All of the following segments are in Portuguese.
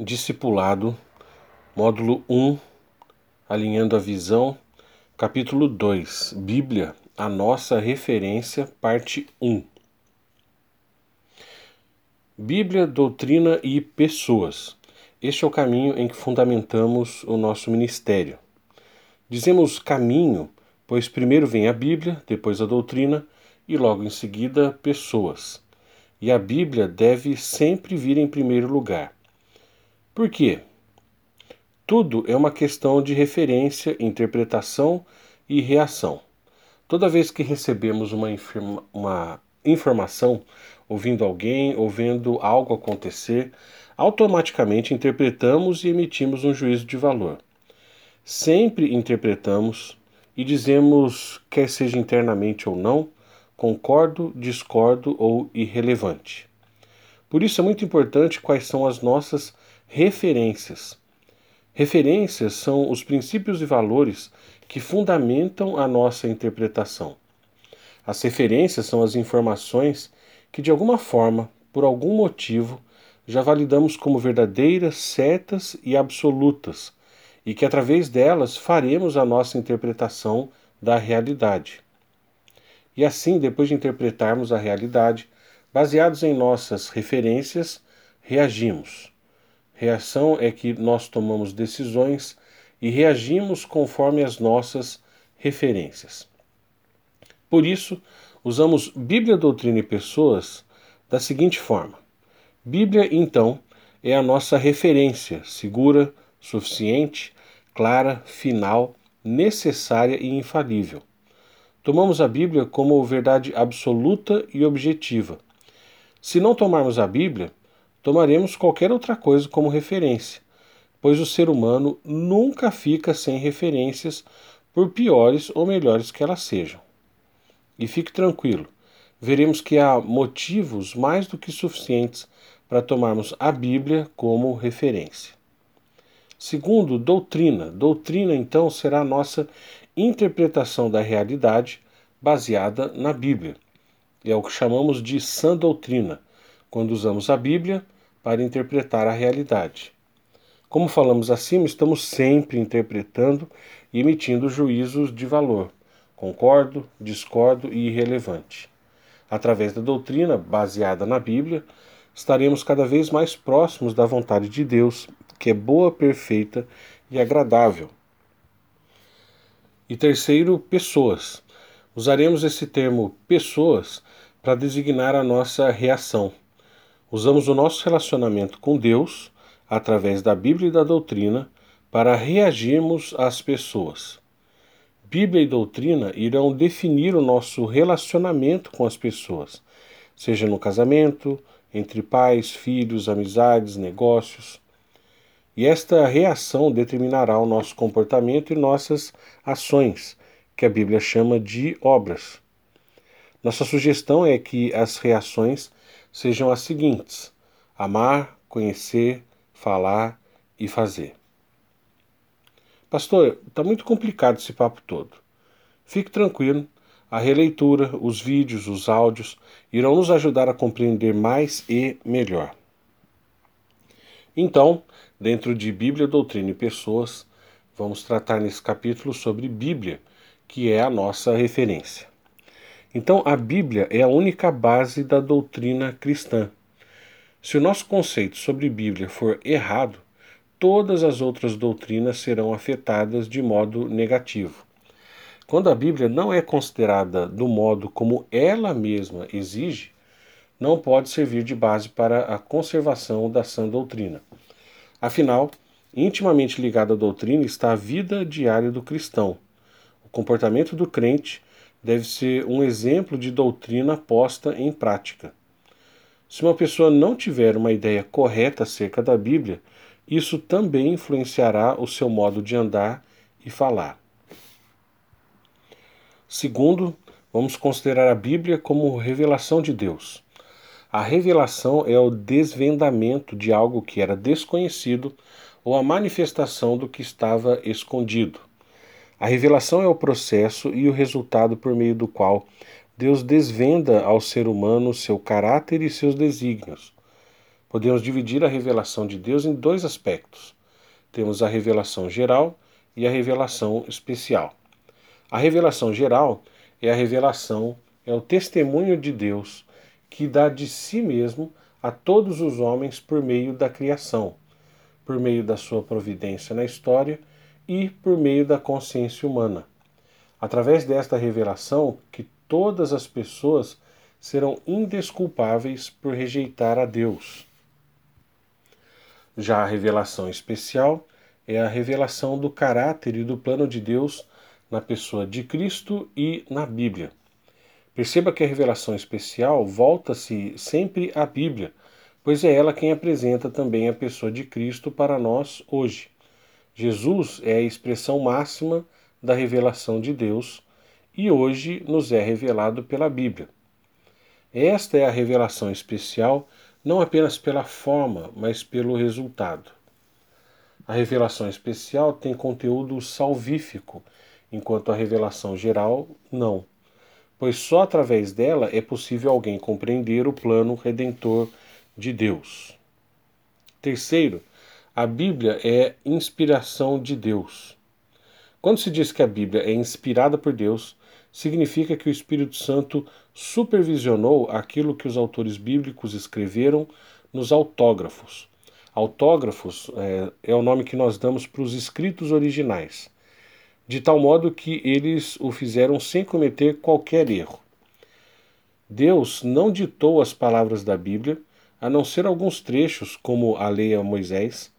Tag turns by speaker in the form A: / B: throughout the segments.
A: Discipulado, módulo 1, alinhando a visão, capítulo 2, Bíblia, a nossa referência, parte 1. Bíblia, doutrina e pessoas. Este é o caminho em que fundamentamos o nosso ministério. Dizemos caminho, pois primeiro vem a Bíblia, depois a doutrina e logo em seguida pessoas. E a Bíblia deve sempre vir em primeiro lugar. Por quê? Tudo é uma questão de referência, interpretação e reação. Toda vez que recebemos uma, uma informação, ouvindo alguém ou vendo algo acontecer, automaticamente interpretamos e emitimos um juízo de valor. Sempre interpretamos e dizemos, quer seja internamente ou não, concordo, discordo ou irrelevante. Por isso é muito importante quais são as nossas referências. Referências são os princípios e valores que fundamentam a nossa interpretação. As referências são as informações que, de alguma forma, por algum motivo, já validamos como verdadeiras, certas e absolutas, e que através delas faremos a nossa interpretação da realidade. E assim, depois de interpretarmos a realidade, baseados em nossas referências, reagimos. Reação é que nós tomamos decisões e reagimos conforme as nossas referências. Por isso, usamos Bíblia, Doutrina e Pessoas da seguinte forma: Bíblia, então, é a nossa referência segura, suficiente, clara, final, necessária e infalível. Tomamos a Bíblia como verdade absoluta e objetiva. Se não tomarmos a Bíblia, tomaremos qualquer outra coisa como referência, pois o ser humano nunca fica sem referências, por piores ou melhores que elas sejam. E fique tranquilo, veremos que há motivos mais do que suficientes para tomarmos a Bíblia como referência. Segundo, doutrina. Doutrina, então, será a nossa interpretação da realidade baseada na Bíblia. É o que chamamos de sã doutrina, quando usamos a Bíblia para interpretar a realidade. Como falamos acima, estamos sempre interpretando e emitindo juízos de valor. Concordo, discordo e irrelevante. Através da doutrina baseada na Bíblia, estaremos cada vez mais próximos da vontade de Deus, que é boa, perfeita e agradável. E terceiro, pessoas. Usaremos esse termo pessoas para designar a nossa reação. Usamos o nosso relacionamento com Deus, através da Bíblia e da doutrina, para reagirmos às pessoas. Bíblia e doutrina irão definir o nosso relacionamento com as pessoas, seja no casamento, entre pais, filhos, amizades, negócios. E esta reação determinará o nosso comportamento e nossas ações, que a Bíblia chama de obras. Nossa sugestão é que as reações sejam as seguintes: amar, conhecer, falar e fazer. Pastor, está muito complicado esse papo todo. Fique tranquilo, a releitura, os vídeos, os áudios irão nos ajudar a compreender mais e melhor. Então, dentro de Bíblia, Doutrina e Pessoas, vamos tratar nesse capítulo sobre Bíblia, que é a nossa referência. Então, a Bíblia é a única base da doutrina cristã. Se o nosso conceito sobre Bíblia for errado, todas as outras doutrinas serão afetadas de modo negativo. Quando a Bíblia não é considerada do modo como ela mesma exige, não pode servir de base para a conservação da sã doutrina. Afinal, intimamente ligada à doutrina está a vida diária do cristão. O comportamento do crente deve ser um exemplo de doutrina posta em prática. Se uma pessoa não tiver uma ideia correta acerca da Bíblia, isso também influenciará o seu modo de andar e falar. Segundo, vamos considerar a Bíblia como revelação de Deus. A revelação é o desvendamento de algo que era desconhecido ou a manifestação do que estava escondido. A revelação é o processo e o resultado por meio do qual Deus desvenda ao ser humano seu caráter e seus desígnios. Podemos dividir a revelação de Deus em dois aspectos. Temos a revelação geral e a revelação especial. A revelação geral é a revelação, é o testemunho de Deus que dá de si mesmo a todos os homens por meio da criação, por meio da sua providência na história e por meio da consciência humana. Através desta revelação que todas as pessoas serão indesculpáveis por rejeitar a Deus. Já a revelação especial é a revelação do caráter e do plano de Deus na pessoa de Cristo e na Bíblia. Perceba que a revelação especial volta-se sempre à Bíblia, pois é ela quem apresenta também a pessoa de Cristo para nós hoje. Jesus é a expressão máxima da revelação de Deus e hoje nos é revelado pela Bíblia. Esta é a revelação especial não apenas pela forma, mas pelo resultado. A revelação especial tem conteúdo salvífico, enquanto a revelação geral não, pois só através dela é possível alguém compreender o plano redentor de Deus. Terceiro, a Bíblia é inspiração de Deus. Quando se diz que a Bíblia é inspirada por Deus, significa que o Espírito Santo supervisionou aquilo que os autores bíblicos escreveram nos autógrafos. Autógrafos é, é o nome que nós damos para os escritos originais, de tal modo que eles o fizeram sem cometer qualquer erro. Deus não ditou as palavras da Bíblia, a não ser alguns trechos, como a lei a Moisés,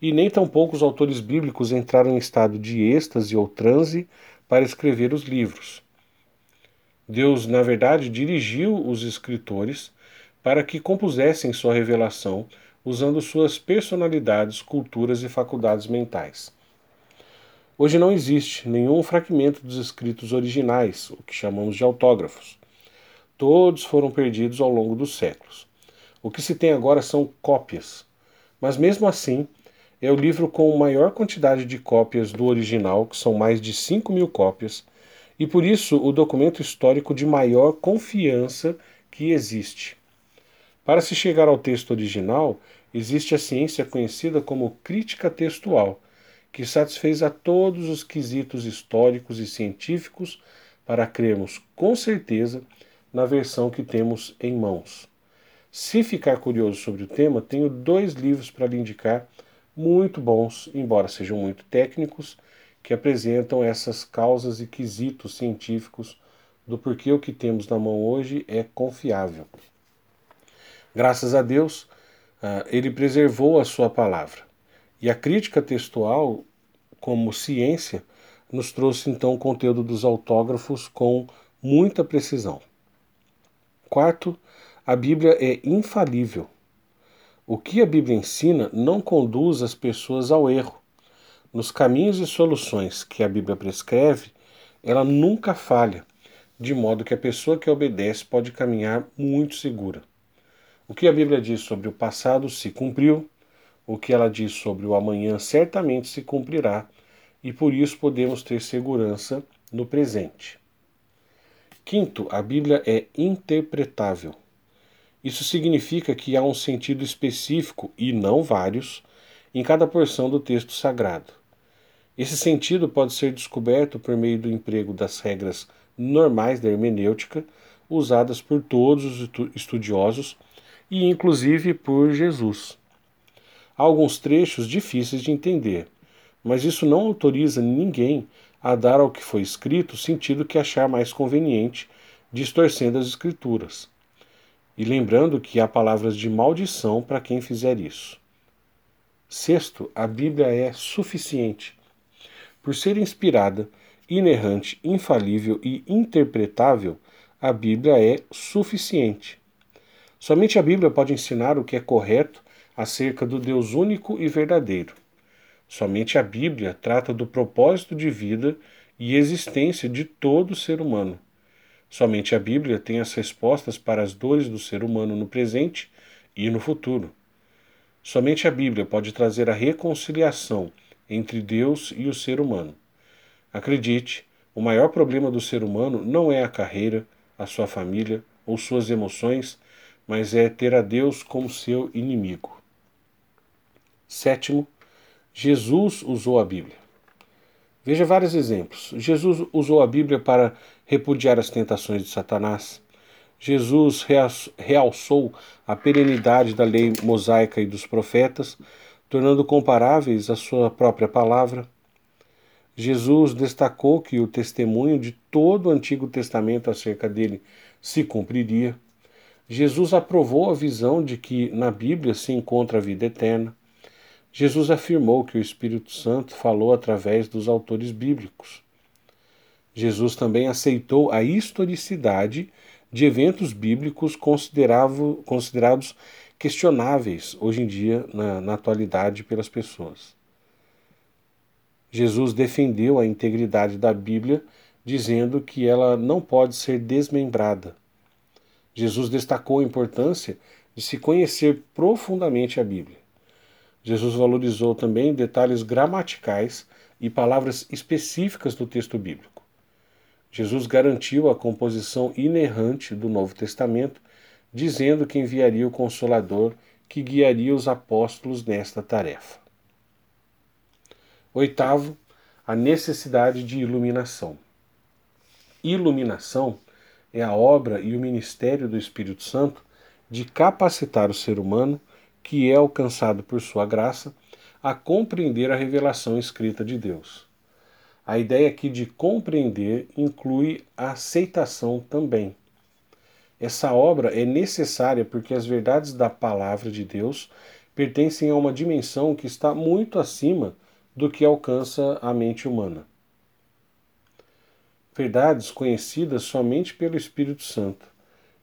A: e nem tampouco os autores bíblicos entraram em estado de êxtase ou transe para escrever os livros. Deus, na verdade, dirigiu os escritores para que compusessem sua revelação usando suas personalidades, culturas e faculdades mentais. Hoje não existe nenhum fragmento dos escritos originais, o que chamamos de autógrafos. Todos foram perdidos ao longo dos séculos. O que se tem agora são cópias. Mas mesmo assim, é o livro com maior quantidade de cópias do original, que são mais de 5 mil cópias, e por isso o documento histórico de maior confiança que existe. Para se chegar ao texto original, existe a ciência conhecida como crítica textual, que satisfez a todos os quesitos históricos e científicos para crermos com certeza na versão que temos em mãos. Se ficar curioso sobre o tema, tenho dois livros para lhe indicar, muito bons, embora sejam muito técnicos que apresentam essas causas e quesitos científicos do porquê o que temos na mão hoje é confiável. Graças a Deus, ah, ele preservou a sua palavra. E a crítica textual, como ciência, nos trouxe então o conteúdo dos autógrafos com muita precisão. Quarto, a Bíblia é infalível. O que a Bíblia ensina não conduz as pessoas ao erro, nos caminhos e soluções que a Bíblia prescreve, ela nunca falha, de modo que a pessoa que obedece pode caminhar muito segura. O que a Bíblia diz sobre o passado se cumpriu, o que ela diz sobre o amanhã certamente se cumprirá, e por isso podemos ter segurança no presente. Quinto, a Bíblia é interpretável. Isso significa que há um sentido específico, e não vários, em cada porção do texto sagrado. Esse sentido pode ser descoberto por meio do emprego das regras normais da hermenêutica, usadas por todos os estudiosos e inclusive por Jesus. Há alguns trechos difíceis de entender, mas isso não autoriza ninguém a dar ao que foi escrito o sentido que achar mais conveniente, distorcendo as Escrituras. E lembrando que há palavras de maldição para quem fizer isso. Sexto, a Bíblia é suficiente por ser inspirada, inerrante, infalível e interpretável, a Bíblia é suficiente. Somente a Bíblia pode ensinar o que é correto acerca do Deus único e verdadeiro. Somente a Bíblia trata do propósito de vida e existência de todo ser humano. Somente a Bíblia tem as respostas para as dores do ser humano no presente e no futuro. Somente a Bíblia pode trazer a reconciliação entre Deus e o ser humano. Acredite, o maior problema do ser humano não é a carreira, a sua família ou suas emoções, mas é ter a Deus como seu inimigo. Sétimo, Jesus usou a Bíblia. Veja vários exemplos. Jesus usou a Bíblia para repudiar as tentações de Satanás. Jesus realçou a perenidade da lei mosaica e dos profetas, tornando comparáveis a sua própria palavra. Jesus destacou que o testemunho de todo o Antigo Testamento acerca dele se cumpriria. Jesus aprovou a visão de que na Bíblia se encontra a vida eterna. Jesus afirmou que o Espírito Santo falou através dos autores bíblicos. Jesus também aceitou a historicidade de eventos bíblicos considerados questionáveis hoje em dia, na, na atualidade, pelas pessoas. Jesus defendeu a integridade da Bíblia, dizendo que ela não pode ser desmembrada. Jesus destacou a importância de se conhecer profundamente a Bíblia. Jesus valorizou também detalhes gramaticais e palavras específicas do texto bíblico. Jesus garantiu a composição inerrante do Novo Testamento, dizendo que enviaria o Consolador que guiaria os apóstolos nesta tarefa. Oitavo, a necessidade de iluminação. Iluminação é a obra e o ministério do Espírito Santo de capacitar o ser humano que é alcançado por sua graça, a compreender a revelação escrita de Deus. A ideia aqui de compreender inclui a aceitação também. Essa obra é necessária porque as verdades da palavra de Deus pertencem a uma dimensão que está muito acima do que alcança a mente humana. Verdades conhecidas somente pelo Espírito Santo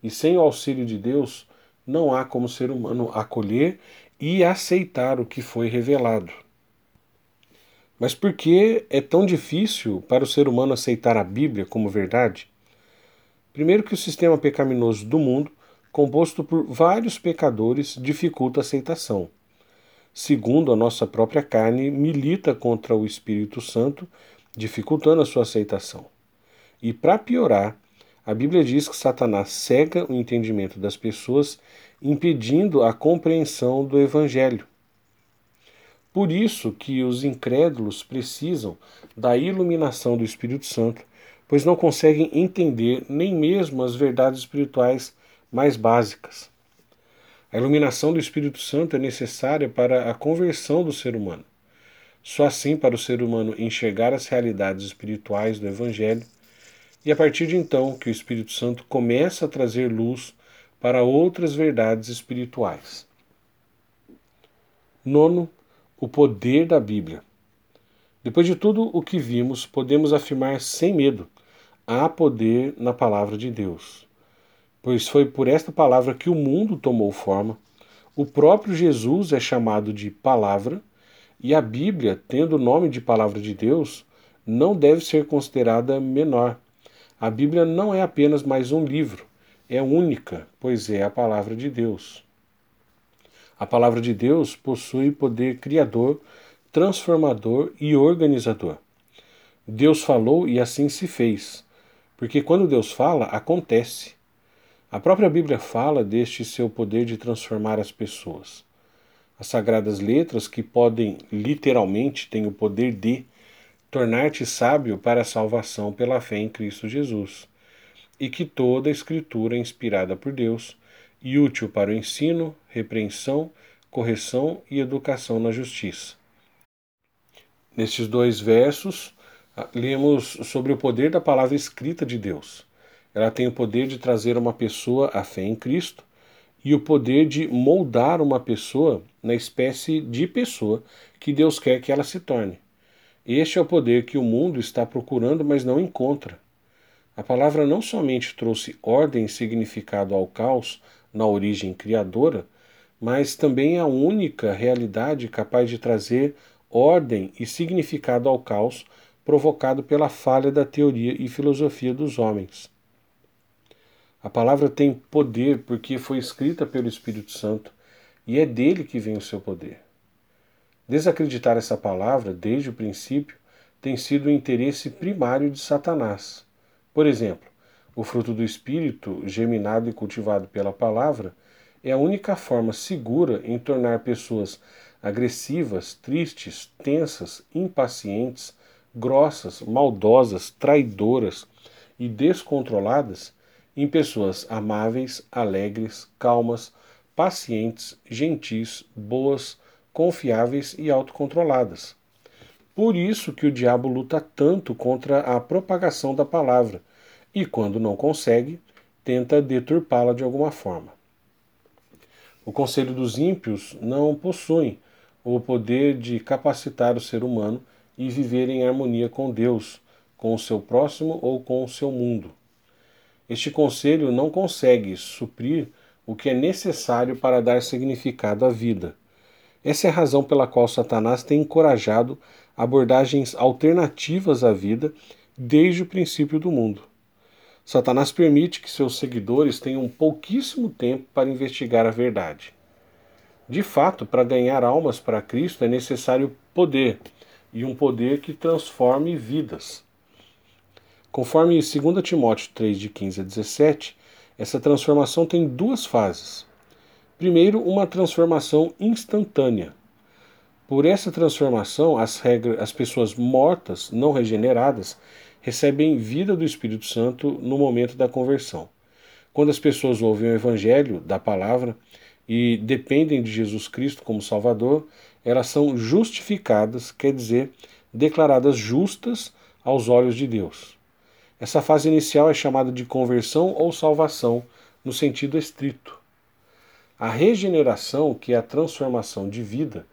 A: e sem o auxílio de Deus não há como ser humano acolher e aceitar o que foi revelado. Mas por que é tão difícil para o ser humano aceitar a Bíblia como verdade? Primeiro, que o sistema pecaminoso do mundo, composto por vários pecadores, dificulta a aceitação. Segundo, a nossa própria carne milita contra o Espírito Santo, dificultando a sua aceitação. E para piorar, a Bíblia diz que Satanás cega o entendimento das pessoas, impedindo a compreensão do Evangelho. Por isso que os incrédulos precisam da iluminação do Espírito Santo, pois não conseguem entender nem mesmo as verdades espirituais mais básicas. A iluminação do Espírito Santo é necessária para a conversão do ser humano. Só assim para o ser humano enxergar as realidades espirituais do Evangelho e a partir de então que o Espírito Santo começa a trazer luz para outras verdades espirituais. Nono, o poder da Bíblia. Depois de tudo o que vimos, podemos afirmar sem medo: há poder na palavra de Deus. Pois foi por esta palavra que o mundo tomou forma. O próprio Jesus é chamado de palavra, e a Bíblia, tendo o nome de palavra de Deus, não deve ser considerada menor, a Bíblia não é apenas mais um livro, é única, pois é a palavra de Deus. A palavra de Deus possui poder criador, transformador e organizador. Deus falou e assim se fez, porque quando Deus fala, acontece. A própria Bíblia fala deste seu poder de transformar as pessoas. As sagradas letras, que podem literalmente têm o poder de tornar-te sábio para a salvação pela fé em Cristo Jesus, e que toda a Escritura é inspirada por Deus e útil para o ensino, repreensão, correção e educação na justiça. Nestes dois versos, lemos sobre o poder da palavra escrita de Deus. Ela tem o poder de trazer uma pessoa à fé em Cristo e o poder de moldar uma pessoa na espécie de pessoa que Deus quer que ela se torne. Este é o poder que o mundo está procurando, mas não encontra. A palavra não somente trouxe ordem e significado ao caos na origem criadora, mas também a única realidade capaz de trazer ordem e significado ao caos provocado pela falha da teoria e filosofia dos homens. A palavra tem poder porque foi escrita pelo Espírito Santo e é dele que vem o seu poder. Desacreditar essa palavra, desde o princípio, tem sido o interesse primário de Satanás. Por exemplo, o fruto do Espírito, germinado e cultivado pela palavra, é a única forma segura em tornar pessoas agressivas, tristes, tensas, impacientes, grossas, maldosas, traidoras e descontroladas em pessoas amáveis, alegres, calmas, pacientes, gentis, boas, confiáveis e autocontroladas. Por isso que o diabo luta tanto contra a propagação da palavra e, quando não consegue, tenta deturpá-la de alguma forma. O conselho dos ímpios não possui o poder de capacitar o ser humano e viver em harmonia com Deus, com o seu próximo ou com o seu mundo. Este conselho não consegue suprir o que é necessário para dar significado à vida. Essa é a razão pela qual Satanás tem encorajado abordagens alternativas à vida desde o princípio do mundo. Satanás permite que seus seguidores tenham pouquíssimo tempo para investigar a verdade. De fato, para ganhar almas para Cristo é necessário poder, e um poder que transforme vidas. Conforme 2 Timóteo 3, de 15 a 17, essa transformação tem duas fases. Primeiro, uma transformação instantânea. Por essa transformação, as, regras, as pessoas mortas, não regeneradas, recebem vida do Espírito Santo no momento da conversão. Quando as pessoas ouvem o Evangelho da palavra e dependem de Jesus Cristo como Salvador, elas são justificadas, quer dizer, declaradas justas aos olhos de Deus. Essa fase inicial é chamada de conversão ou salvação, no sentido estrito. A regeneração, que é a transformação de vida,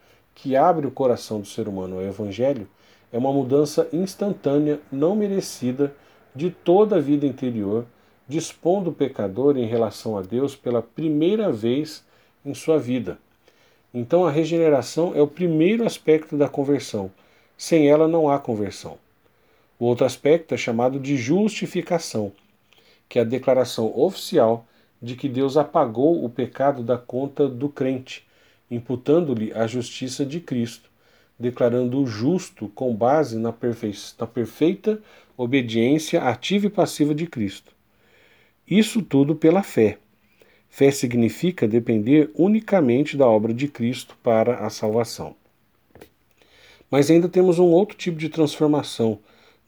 A: que abre o coração do ser humano ao Evangelho, é uma mudança instantânea, não merecida, de toda a vida interior, dispondo o pecador em relação a Deus pela primeira vez em sua vida. Então a regeneração é o primeiro aspecto da conversão. Sem ela não há conversão. O outro aspecto é chamado de justificação, que é a declaração oficial de que Deus apagou o pecado da conta do crente, imputando-lhe a justiça de Cristo, declarando-o justo com base na, na perfeita obediência ativa e passiva de Cristo. Isso tudo pela fé. Fé significa depender unicamente da obra de Cristo para a salvação. Mas ainda temos um outro tipo de transformação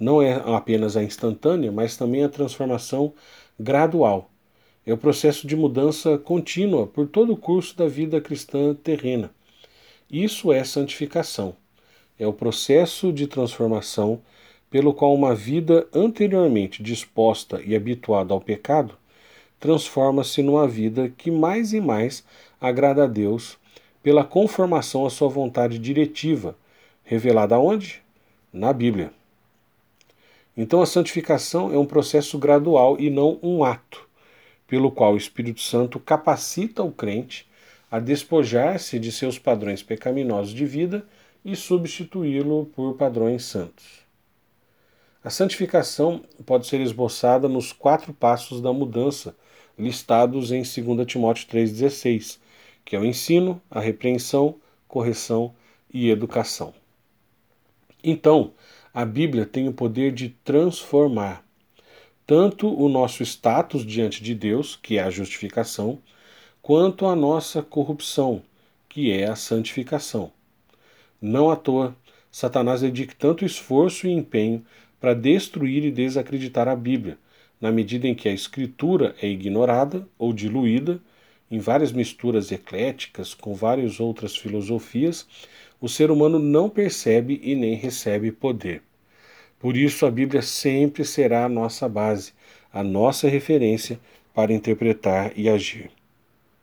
A: não é apenas a instantânea, mas também a transformação gradual. É o processo de mudança contínua por todo o curso da vida cristã terrena. Isso é santificação. É o processo de transformação pelo qual uma vida anteriormente disposta e habituada ao pecado transforma-se numa vida que mais e mais agrada a Deus pela conformação à sua vontade diretiva, revelada onde? Na Bíblia. Então a santificação é um processo gradual e não um ato, pelo qual o Espírito Santo capacita o crente a despojar-se de seus padrões pecaminosos de vida e substituí-lo por padrões santos. A santificação pode ser esboçada nos quatro passos da mudança listados em 2 Timóteo 3,16, que é o ensino, a repreensão, correção e educação. Então, a Bíblia tem o poder de transformar tanto o nosso status diante de Deus, que é a justificação, quanto a nossa corrupção, que é a santificação. Não à toa, Satanás dedica tanto esforço e empenho para destruir e desacreditar a Bíblia, na medida em que a Escritura é ignorada ou diluída em várias misturas ecléticas com várias outras filosofias o ser humano não percebe e nem recebe poder. Por isso, a Bíblia sempre será a nossa base, a nossa referência para interpretar e agir.